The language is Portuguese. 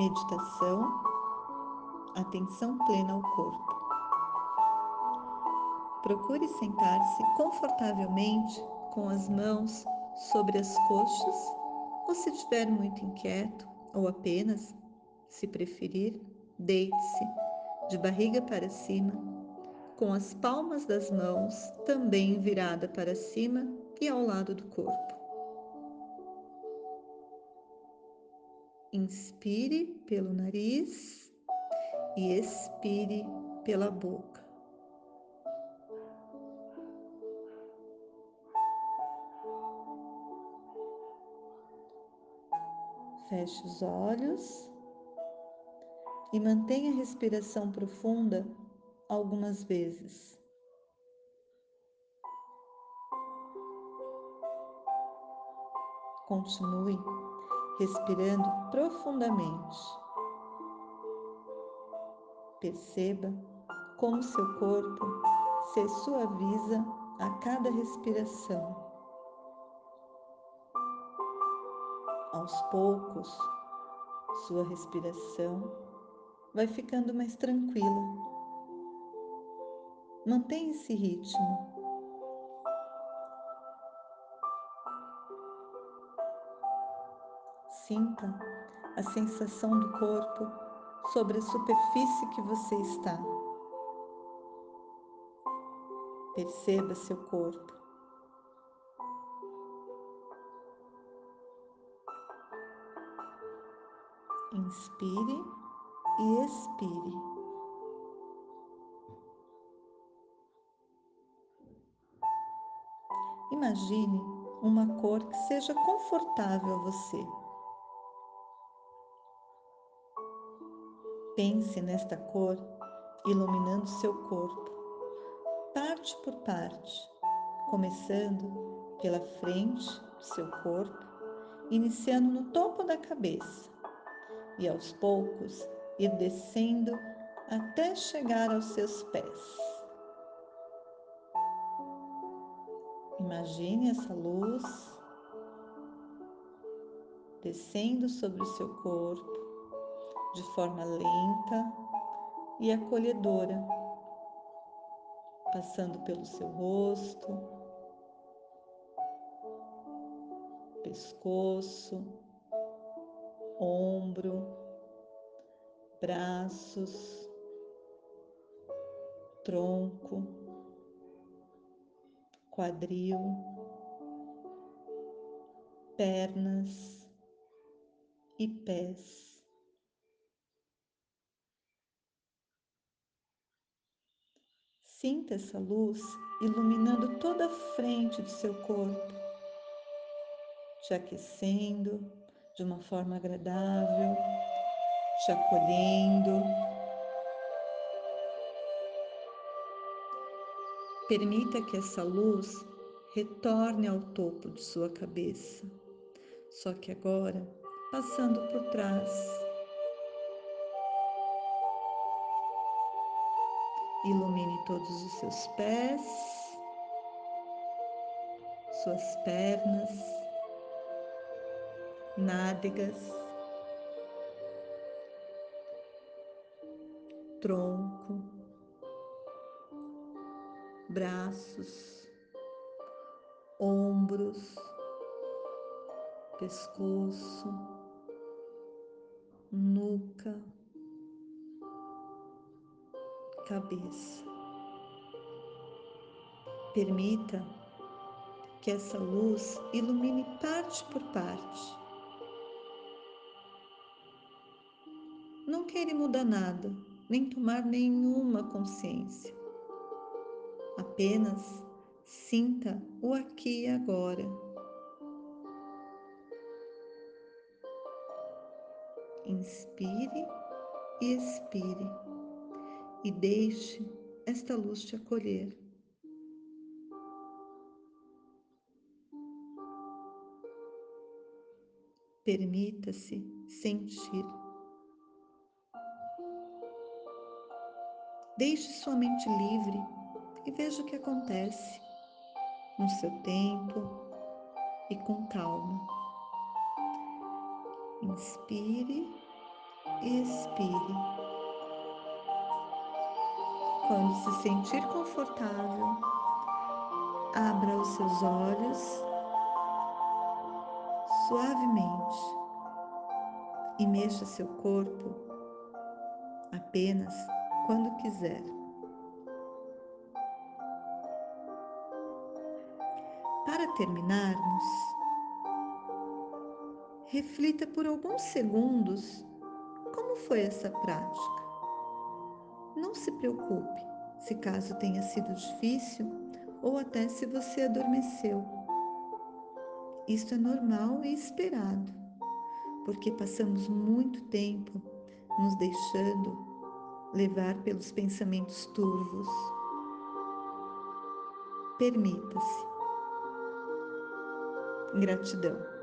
Meditação, atenção plena ao corpo. Procure sentar-se confortavelmente com as mãos sobre as coxas ou se estiver muito inquieto ou apenas, se preferir, deite-se de barriga para cima, com as palmas das mãos também virada para cima e ao lado do corpo. Inspire pelo nariz e expire pela boca. Feche os olhos e mantenha a respiração profunda algumas vezes. Continue respirando profundamente. Perceba como seu corpo se suaviza a cada respiração. Aos poucos, sua respiração vai ficando mais tranquila. Mantenha esse ritmo. Sinta a sensação do corpo sobre a superfície que você está. Perceba seu corpo. Inspire e expire. Imagine uma cor que seja confortável a você. Pense nesta cor iluminando seu corpo, parte por parte, começando pela frente do seu corpo, iniciando no topo da cabeça e aos poucos ir descendo até chegar aos seus pés. Imagine essa luz descendo sobre o seu corpo de forma lenta e acolhedora, passando pelo seu rosto, pescoço, ombro, braços, tronco, quadril, pernas e pés. Sinta essa luz iluminando toda a frente do seu corpo, te aquecendo de uma forma agradável te acolhendo. Permita que essa luz retorne ao topo de sua cabeça, só que agora passando por trás. Ilumine todos os seus pés, suas pernas, nádegas tronco, braços, ombros, pescoço, nuca, cabeça. Permita que essa luz ilumine parte por parte. Não queira mudar nada, nem tomar nenhuma consciência. Apenas sinta o aqui e agora. Inspire e expire e deixe esta luz te acolher. Permita-se sentir. Deixe sua mente livre e veja o que acontece no seu tempo e com calma. Inspire expire. Quando se sentir confortável, abra os seus olhos suavemente e mexa seu corpo apenas quando quiser. Para terminarmos, reflita por alguns segundos como foi essa prática. Não se preocupe se caso tenha sido difícil ou até se você adormeceu. Isso é normal e esperado, porque passamos muito tempo nos deixando levar pelos pensamentos turvos. Permita-se. Gratidão.